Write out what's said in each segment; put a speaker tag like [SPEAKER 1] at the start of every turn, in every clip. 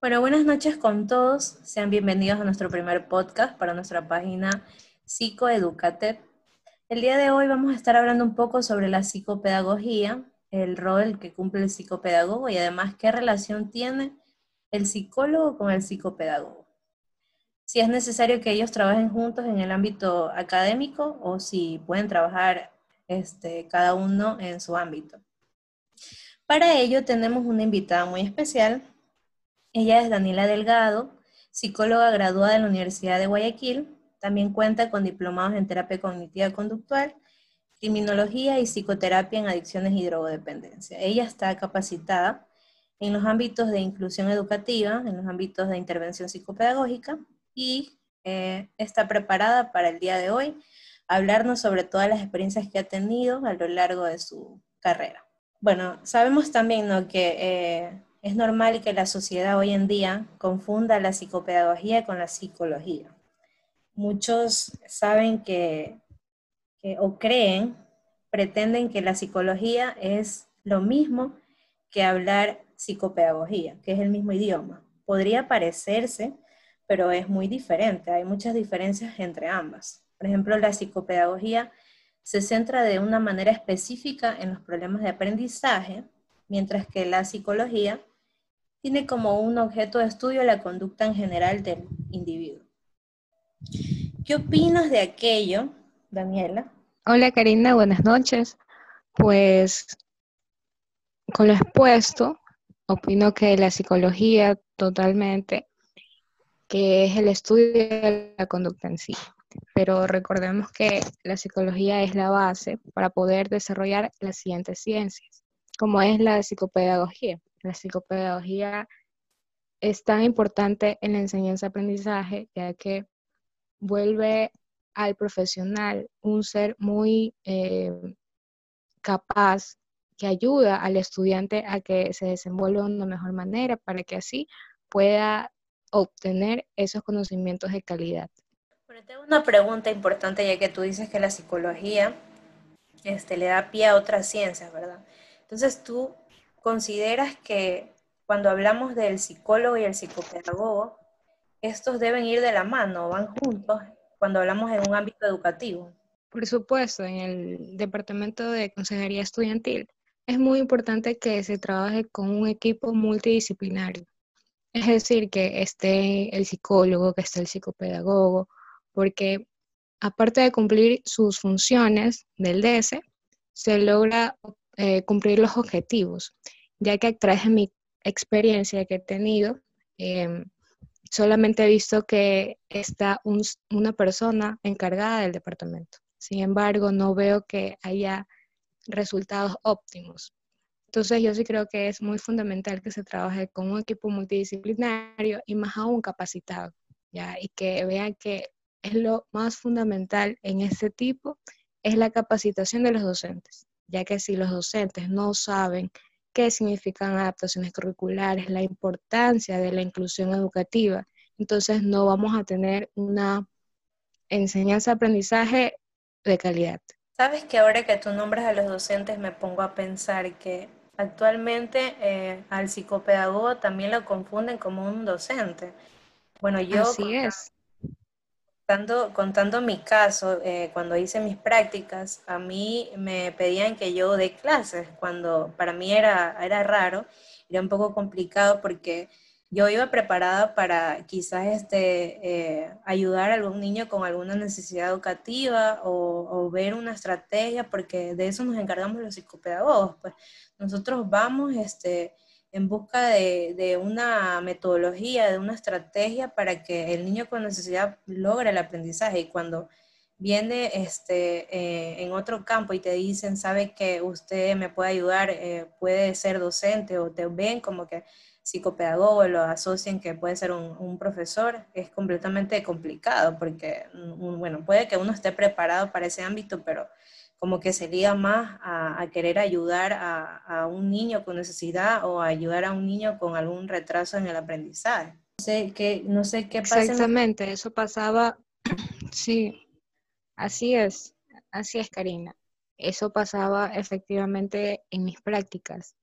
[SPEAKER 1] Bueno, buenas noches con todos. Sean bienvenidos a nuestro primer podcast para nuestra página Psicoeducate. El día de hoy vamos a estar hablando un poco sobre la psicopedagogía, el rol que cumple el psicopedagogo y además qué relación tiene el psicólogo con el psicopedagogo. Si es necesario que ellos trabajen juntos en el ámbito académico o si pueden trabajar este, cada uno en su ámbito. Para ello tenemos una invitada muy especial, ella es Daniela Delgado, psicóloga graduada de la Universidad de Guayaquil. También cuenta con diplomados en terapia cognitiva conductual, criminología y psicoterapia en adicciones y drogodependencia. Ella está capacitada en los ámbitos de inclusión educativa, en los ámbitos de intervención psicopedagógica y eh, está preparada para el día de hoy hablarnos sobre todas las experiencias que ha tenido a lo largo de su carrera. Bueno, sabemos también ¿no? que eh, es normal que la sociedad hoy en día confunda la psicopedagogía con la psicología. Muchos saben que, o creen, pretenden que la psicología es lo mismo que hablar psicopedagogía, que es el mismo idioma. Podría parecerse, pero es muy diferente. Hay muchas diferencias entre ambas. Por ejemplo, la psicopedagogía se centra de una manera específica en los problemas de aprendizaje, mientras que la psicología tiene como un objeto de estudio la conducta en general del individuo. ¿Qué opinas de aquello, Daniela?
[SPEAKER 2] Hola Karina, buenas noches. Pues con lo expuesto, opino que la psicología totalmente, que es el estudio de la conducta en sí. Pero recordemos que la psicología es la base para poder desarrollar las siguientes ciencias, como es la psicopedagogía la psicopedagogía es tan importante en la enseñanza-aprendizaje, ya que vuelve al profesional un ser muy eh, capaz que ayuda al estudiante a que se desenvuelva de una mejor manera para que así pueda obtener esos conocimientos de calidad.
[SPEAKER 1] Bueno, tengo una pregunta importante ya que tú dices que la psicología este, le da pie a otras ciencias, ¿verdad? Entonces tú ¿Consideras que cuando hablamos del psicólogo y el psicopedagogo, estos deben ir de la mano, van juntos cuando hablamos en un ámbito educativo?
[SPEAKER 2] Por supuesto, en el departamento de consejería estudiantil es muy importante que se trabaje con un equipo multidisciplinario. Es decir, que esté el psicólogo, que esté el psicopedagogo, porque aparte de cumplir sus funciones del DS, se logra eh, cumplir los objetivos, ya que a través de mi experiencia que he tenido, em, solamente he visto que está una persona encargada del departamento. Sin embargo, no veo que haya resultados óptimos. Entonces, yo sí creo que es muy fundamental que se trabaje con un equipo multidisciplinario y más aún capacitado, ¿ya? Y que vean que es lo más fundamental en este tipo, es la capacitación de los docentes ya que si los docentes no saben qué significan adaptaciones curriculares, la importancia de la inclusión educativa, entonces no vamos a tener una enseñanza-aprendizaje de calidad.
[SPEAKER 1] Sabes que ahora que tú nombras a los docentes me pongo a pensar que actualmente eh, al psicopedagogo también lo confunden como un docente.
[SPEAKER 2] Bueno, yo... Así es
[SPEAKER 1] Contando, mi caso, eh, cuando hice mis prácticas, a mí me pedían que yo dé clases, cuando para mí era, era raro, era un poco complicado porque yo iba preparada para quizás este, eh, ayudar a algún niño con alguna necesidad educativa o, o, ver una estrategia, porque de eso nos encargamos los psicopedagogos. Pues nosotros vamos este, en busca de, una metodología, de una estrategia para que el niño con necesidad logre el aprendizaje. Y cuando viene este, eh, en otro campo y te dicen, sabe que usted me puede ayudar, eh, puede ser docente o te ven como que psicopedagogo, lo asocian que puede ser un, profesor, es completamente complicado porque, mm, bueno, puede que uno esté preparado para ese ámbito, pero como que se más a, querer ayudar a, un niño con necesidad o ayudar a un niño con algún retraso en el aprendizaje. No sé qué, no sé qué
[SPEAKER 2] pasa. Exactamente, eso pasaba, sí, así es, así es, Karina. Eso pasaba efectivamente en mis prácticas,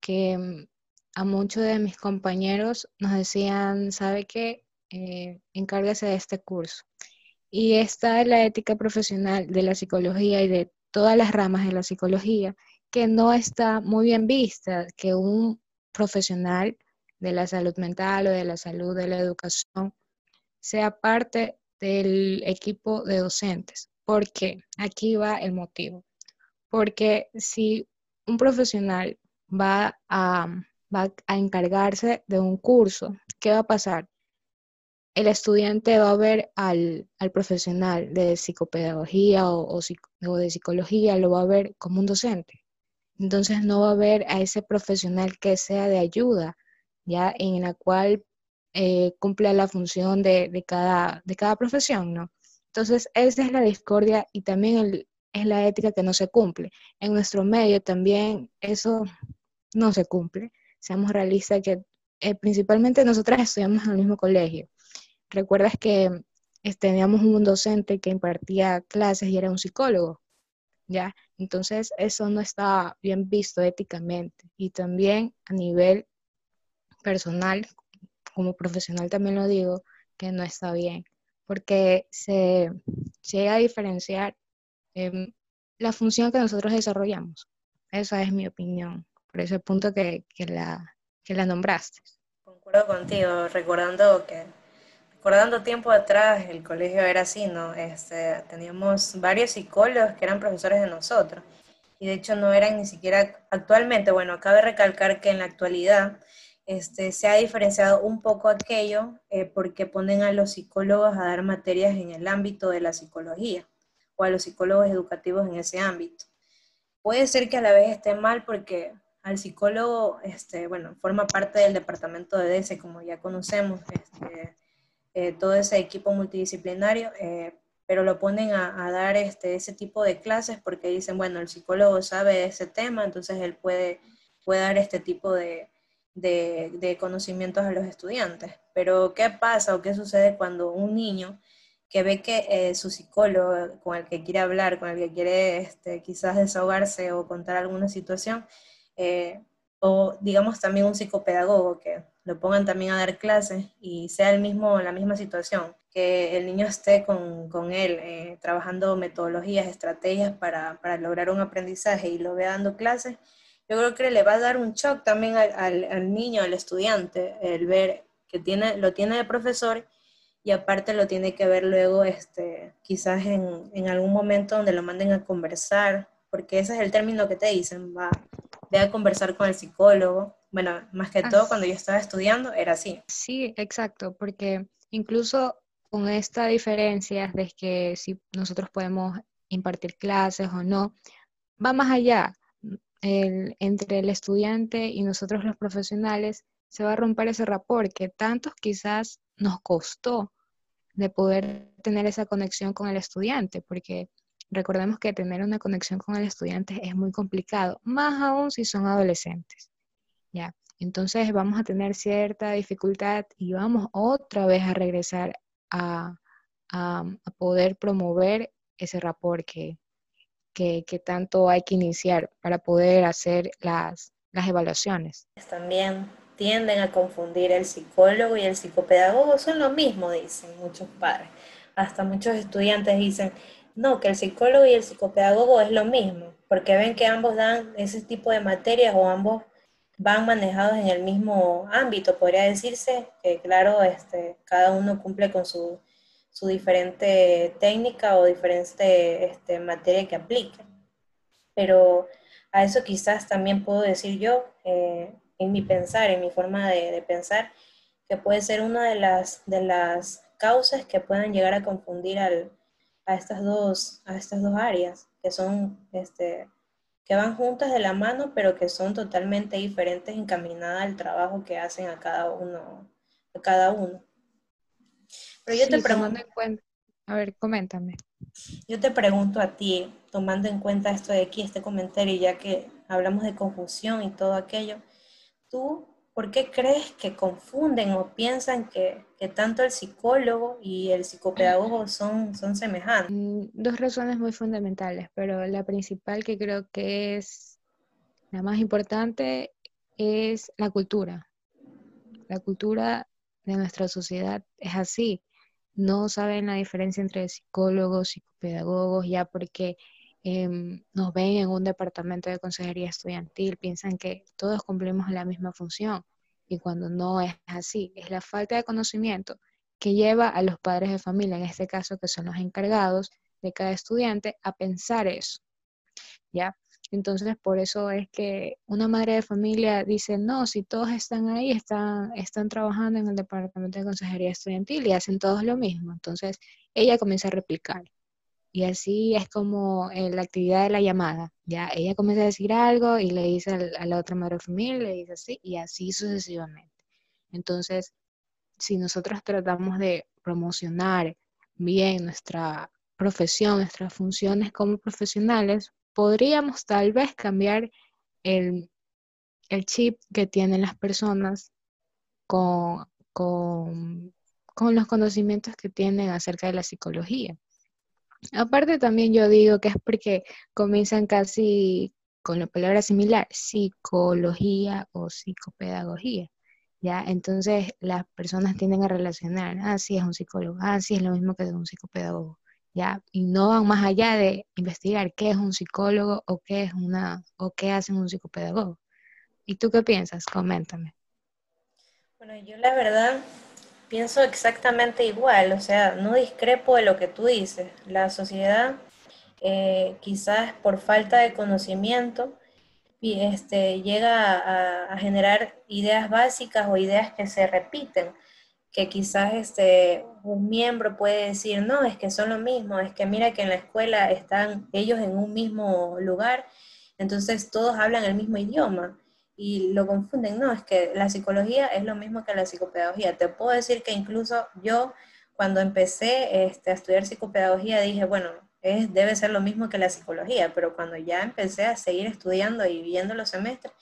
[SPEAKER 2] que mm, a muchos de mis compañeros nos decían, ¿sabe qué? Eh, encárguese de este curso. Y esta es la ética profesional de la psicología y de todas las ramas de la psicología, que no está muy bien vista, que un profesional de la salud mental o de la salud de la educación sea parte del equipo de docentes. ¿Por qué? Aquí va el motivo. Porque si un profesional va a, va a encargarse de un curso, ¿qué va a pasar? El estudiante va a ver al, profesional de psicopedagogía o, o, de psicología, lo va a ver como un docente. Entonces no va a ver a ese profesional que sea de ayuda, ya en la cual eh, la función de, cada, de cada profesión, ¿no? Entonces, esa es la discordia y también es la ética que no se cumple. En nuestro medio también eso no se cumple. Seamos realistas que eh, principalmente nosotras estudiamos en el mismo colegio. Recuerdas que teníamos un docente que impartía clases y era un psicólogo, ¿ya? Entonces, eso no está bien visto éticamente y también a nivel personal, como profesional también lo digo, que no está bien, porque se, llega a diferenciar em, la función que nosotros desarrollamos. Esa es mi opinión, por ese punto que, la, que la nombraste.
[SPEAKER 1] Concuerdo contigo, recordando que recordando tiempo atrás, el colegio era así, ¿no? Este, teníamos varios psicólogos que eran profesores de nosotros. Y de hecho no eran ni siquiera actualmente, bueno, cabe recalcar que en la actualidad este, se ha diferenciado un poco aquello eh, porque ponen a los psicólogos a dar materias en el ámbito de la psicología o a los psicólogos educativos en ese ámbito. Puede ser que a la vez esté mal porque al psicólogo, este, bueno, forma parte del departamento de DESE, como ya conocemos, este, eh, todo ese equipo multidisciplinario, eh, pero lo ponen a, dar este, ese tipo de clases porque dicen, bueno, el psicólogo sabe ese tema, entonces él puede, puede dar este tipo de, de, conocimientos a los estudiantes. Pero ¿qué pasa o qué sucede cuando un niño que ve que eh, su psicólogo con el que quiere hablar, con el que quiere este, quizás desahogarse o contar alguna situación, eh, o digamos también un psicopedagogo que lo pongan también a dar clases y sea el mismo, la misma situación, que el niño esté con, con él eh, trabajando metodologías, estrategias para, para, lograr un aprendizaje y lo vea dando clases, yo creo que le va a dar un shock también al, niño, al estudiante, el ver que tiene, lo tiene de profesor y aparte lo tiene que ver luego, este, quizás en, en, algún momento donde lo manden a conversar, porque ese es el término que te dicen, va, a conversar con el psicólogo. Bueno, más que todo cuando yo estaba estudiando era así.
[SPEAKER 2] Sí, exacto, porque incluso con esta diferencia de que si nosotros podemos impartir clases o no, va más allá entre el estudiante y nosotros los profesionales, se va a romper ese rapport que tantos quizás nos costó de poder tener esa conexión con el estudiante, porque recordemos que tener una conexión con el estudiante es muy complicado, más aún si son adolescentes. ¿ya? Entonces vamos a tener cierta dificultad y vamos otra vez a regresar a, a, poder promover ese rapport que, que, tanto hay que iniciar para poder hacer las, las evaluaciones.
[SPEAKER 1] También tienden a confundir el psicólogo y el psicopedagogo, son lo mismo, dicen muchos padres. Hasta muchos estudiantes dicen, no, que el psicólogo y el psicopedagogo es lo mismo, porque ven que ambos dan ese tipo de materias o ambos van manejados en el mismo ámbito, podría decirse, que claro, este, cada uno cumple con su su diferente técnica o diferente este, materia que aplique. Pero a eso quizás también puedo decir yo, eh, en mi pensar, en mi forma de, pensar, que puede ser una de las, de las causas que puedan llegar a confundir al, a, estas dos, a estas dos áreas, que son, este, que van juntas de la mano, pero que son totalmente diferentes encaminadas al trabajo que hacen a cada uno. A cada uno.
[SPEAKER 2] Pero yo te pregunto. En cuenta. A ver, coméntame.
[SPEAKER 1] Yo te pregunto a ti, tomando en cuenta esto de aquí, este comentario, ya que hablamos de confusión y todo aquello, ¿tú por qué crees que confunden o piensan que, tanto el psicólogo y el psicopedagogo son, son semejantes? Mm,
[SPEAKER 2] dos razones muy fundamentales, pero la principal que creo que es la más importante es la cultura. La cultura de nuestra sociedad es así. No saben la diferencia entre psicólogos, psicopedagogos, ya porque em, nos ven en un departamento de consejería estudiantil, piensan que todos cumplimos la misma función y cuando no es así, es la falta de conocimiento que lleva a los padres de familia, en este caso que son los encargados de cada estudiante, a pensar eso. ¿Ya? Entonces, por eso es que una madre de familia dice, no, si todos están ahí, están, están trabajando en el departamento de consejería estudiantil y hacen todos lo mismo. Entonces, ella comienza a replicar. Y así es como eh, la actividad de la llamada. Ya ella comienza a decir algo y le dice a la otra madre de le dice así, y así sucesivamente. Entonces, si nosotros tratamos de promocionar bien nuestra profesión, nuestras funciones como profesionales, podríamos tal vez cambiar el, chip que tienen las personas con, con, los conocimientos que tienen acerca de la psicología. Aparte también yo digo que es porque comienzan casi con la palabra similar, psicología o psicopedagogía. ¿Ya? Entonces las personas tienden a relacionar, ah, sí, es un psicólogo, ah, sí, es lo mismo que es un psicopedagogo. ¿ya? Y no van más allá de investigar qué es un psicólogo o qué es una o qué hace un psicopedagogo. ¿Y tú qué piensas? Coméntame.
[SPEAKER 1] Bueno, yo la verdad pienso exactamente igual, o sea, no discrepo de lo que tú dices. La sociedad, eh, quizás por falta de conocimiento, este, llega a, a, generar ideas básicas o ideas que se repiten que quizás este, un miembro puede decir, no, es que son lo mismo, es que mira que en la escuela están ellos en un mismo lugar, entonces todos hablan el mismo idioma y lo confunden, no, es que la psicología es lo mismo que la psicopedagogía. Te puedo decir que incluso yo cuando empecé este, a estudiar psicopedagogía dije, bueno, es, debe ser lo mismo que la psicología, pero cuando ya empecé a seguir estudiando y viendo los semestres,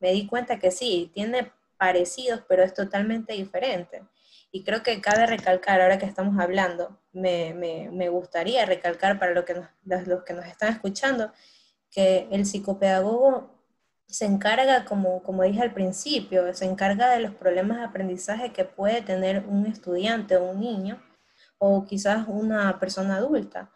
[SPEAKER 1] me di cuenta que sí, tiene parecidos, pero es totalmente diferente. Y creo que cabe recalcar, ahora que estamos hablando, me, me, gustaría recalcar para lo que los que nos están escuchando, que el psicopedagogo se encarga, como, como dije al principio, se encarga de los problemas de aprendizaje que puede tener un estudiante o un niño, o quizás una persona adulta.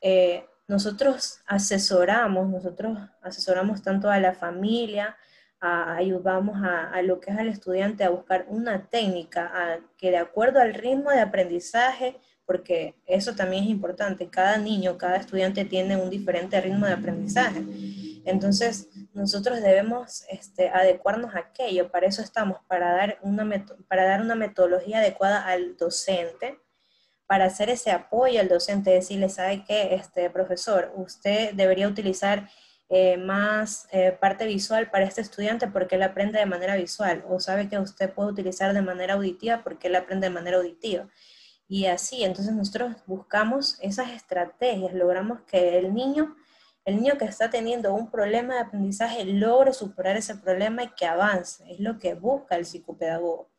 [SPEAKER 1] Eh, nosotros asesoramos, nosotros asesoramos tanto a la familia, ayudamos a, lo que es al estudiante a buscar una técnica que de acuerdo al ritmo de aprendizaje, porque eso también es importante, cada niño, cada estudiante tiene un diferente ritmo de aprendizaje. Entonces, nosotros debemos este, adecuarnos a aquello, para eso estamos, para dar, una para dar una metodología adecuada al docente, para hacer ese apoyo al docente, decirle, ¿sabe qué, este, profesor? Usted debería utilizar eh, más eh, parte visual para este estudiante porque él aprende de manera visual o sabe que usted puede utilizar de manera auditiva porque él aprende de manera auditiva. Y así, entonces nosotros buscamos esas estrategias, logramos que el niño, el niño que está teniendo un problema de aprendizaje logre superar ese problema y que avance. Es lo que busca el psicopedagogo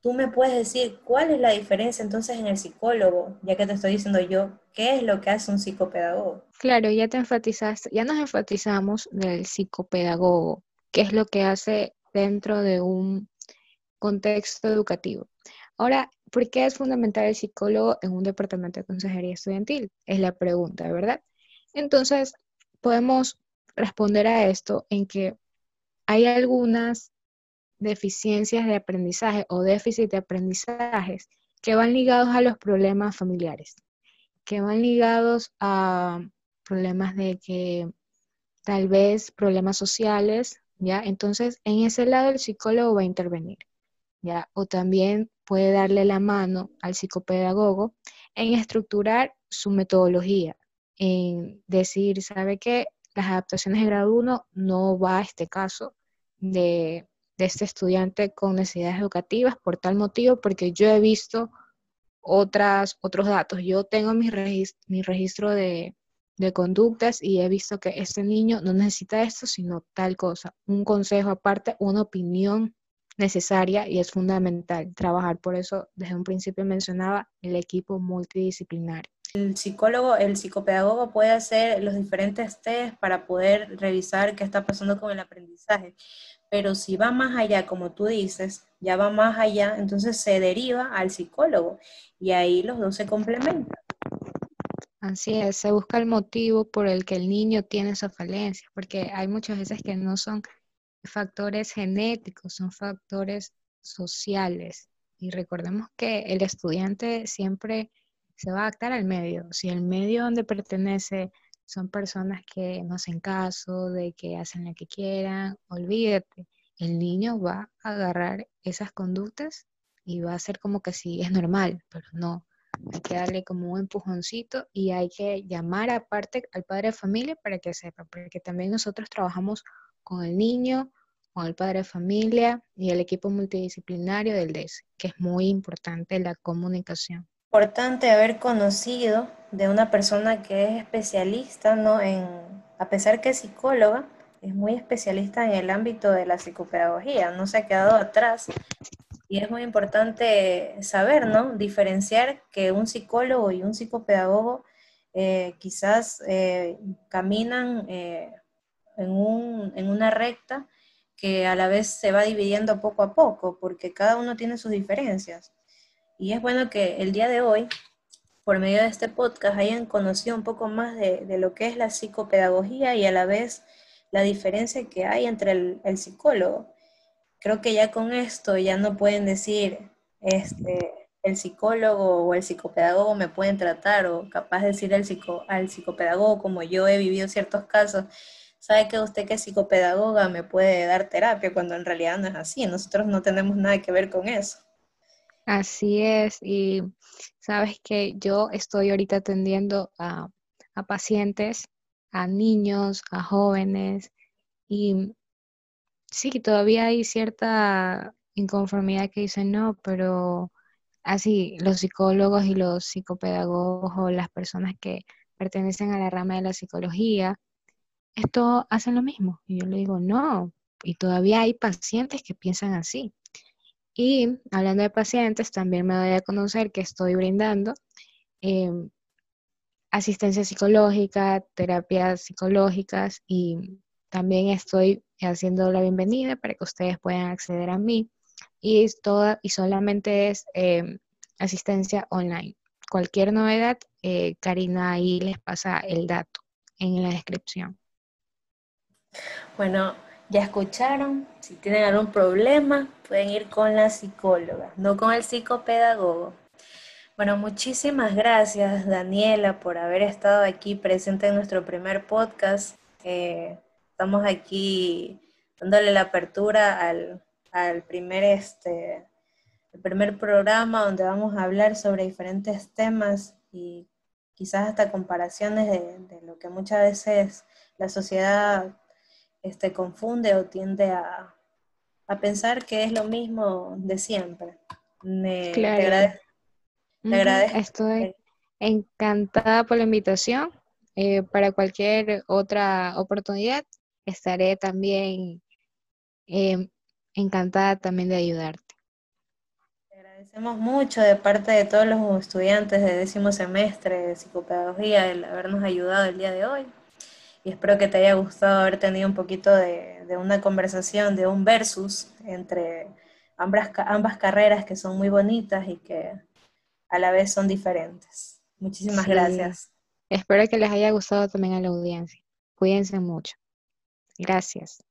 [SPEAKER 1] tú me puedes decir cuál es la diferencia entonces en el psicólogo, ya que te estoy diciendo yo, ¿qué es lo que hace un psicopedagogo?
[SPEAKER 2] Claro, ya te enfatizaste, ya nos enfatizamos del psicopedagogo, qué es lo que hace dentro de un contexto educativo. Ahora, ¿por qué es fundamental el psicólogo en un departamento de consejería estudiantil? Es la pregunta, ¿verdad? Entonces, podemos responder a esto en que hay algunas deficiencias de aprendizaje o déficit de aprendizajes que van ligados a los problemas familiares, que van ligados a problemas de que tal vez problemas sociales, ¿ya? Entonces, en ese lado el psicólogo va a intervenir, ¿ya? O también puede darle la mano al psicopedagogo en estructurar su metodología, en decir, ¿sabe qué? Las adaptaciones de grado 1 no va a este caso de este estudiante con necesidades educativas por tal motivo, porque yo he visto otras, otros datos. Yo tengo mi, registro, mi registro de, de conductas y he visto que este niño no necesita esto, sino tal cosa. Un consejo aparte, una opinión necesaria y es fundamental trabajar. Por eso, desde un principio mencionaba el equipo multidisciplinario.
[SPEAKER 1] El psicólogo, el psicopedagogo puede hacer los diferentes test para poder revisar qué está pasando con el aprendizaje, pero si va más allá, como tú dices, ya va más allá, entonces se deriva al psicólogo y ahí los dos se complementan.
[SPEAKER 2] Así es, se busca el motivo por el que el niño tiene esa falencia, porque hay muchas veces que no son factores genéticos, son factores sociales. Y recordemos que el estudiante siempre se va a adaptar al medio. Si el medio donde pertenece son personas que no hacen caso, de que hacen lo que quieran, olvídate, el niño va a agarrar esas conductas y va a ser como que sí, es normal, pero no. Hay que darle como un empujoncito y hay que llamar aparte al padre de familia para que sepa, porque también nosotros trabajamos con el niño, con el padre de familia y el equipo multidisciplinario del DES, que es muy importante la comunicación.
[SPEAKER 1] Importante haber conocido de una persona que es especialista, ¿no? En, a pesar que es psicóloga, es muy especialista en el ámbito de la psicopedagogía, no se ha quedado atrás. Y es muy importante saber, ¿no? Diferenciar que un psicólogo y un psicopedagogo eh, quizás eh, caminan eh, en, un, en una recta que a la vez se va dividiendo poco a poco, porque cada uno tiene sus diferencias. Y es bueno que el día de hoy, por medio de este podcast, hayan conocido un poco más de, lo que es la psicopedagogía y a la vez la diferencia que hay entre el, psicólogo. Creo que ya con esto ya no pueden decir, este, el psicólogo o el psicopedagogo me pueden tratar, o capaz de decir al, psico, al psicopedagogo, como yo he vivido ciertos casos, sabe que usted que es psicopedagoga me puede dar terapia cuando en realidad no es así. Nosotros no tenemos nada que ver con eso.
[SPEAKER 2] Así es, y sabes que yo estoy ahorita atendiendo a, pacientes, a niños, a jóvenes, y sí, todavía hay cierta inconformidad que dicen, no, pero así los psicólogos y los psicopedagogos o las personas que pertenecen a la rama de la psicología esto hacen lo mismo. Y yo le digo, no, y todavía hay pacientes que piensan así. Y hablando de pacientes, también me doy a conocer que estoy brindando em, asistencia psicológica, terapias psicológicas y también estoy haciendo la bienvenida para que ustedes puedan acceder a mí. Y, toda, y solamente es em, asistencia online. Cualquier novedad, eh, Karina ahí les pasa el dato en la descripción.
[SPEAKER 1] Bueno, ya escucharon, si tienen algún problema pueden ir con la psicóloga, no con el psicopedagogo. Bueno, muchísimas gracias Daniela por haber estado aquí presente en nuestro primer podcast. Eh, estamos aquí dándole la apertura al, primer, este, el primer programa donde vamos a hablar sobre diferentes temas y quizás hasta comparaciones de, de lo que muchas veces la sociedad este, confunde o tiende a, pensar que es lo mismo de siempre.
[SPEAKER 2] Me, claro. te agradezco. Estoy encantada por la invitación. Eh, para cualquier otra oportunidad, estaré también eh, encantada también de ayudarte.
[SPEAKER 1] Te agradecemos mucho de parte de todos los estudiantes de décimo semestre de psicopedagogía el habernos ayudado el día de hoy y espero que te haya gustado haber tenido un poquito de, una conversación, de un versus entre ambas, ambas carreras que son muy bonitas y que a la vez son diferentes. Muchísimas gracias.
[SPEAKER 2] Espero que les haya gustado también a la audiencia. Cuídense mucho. Gracias.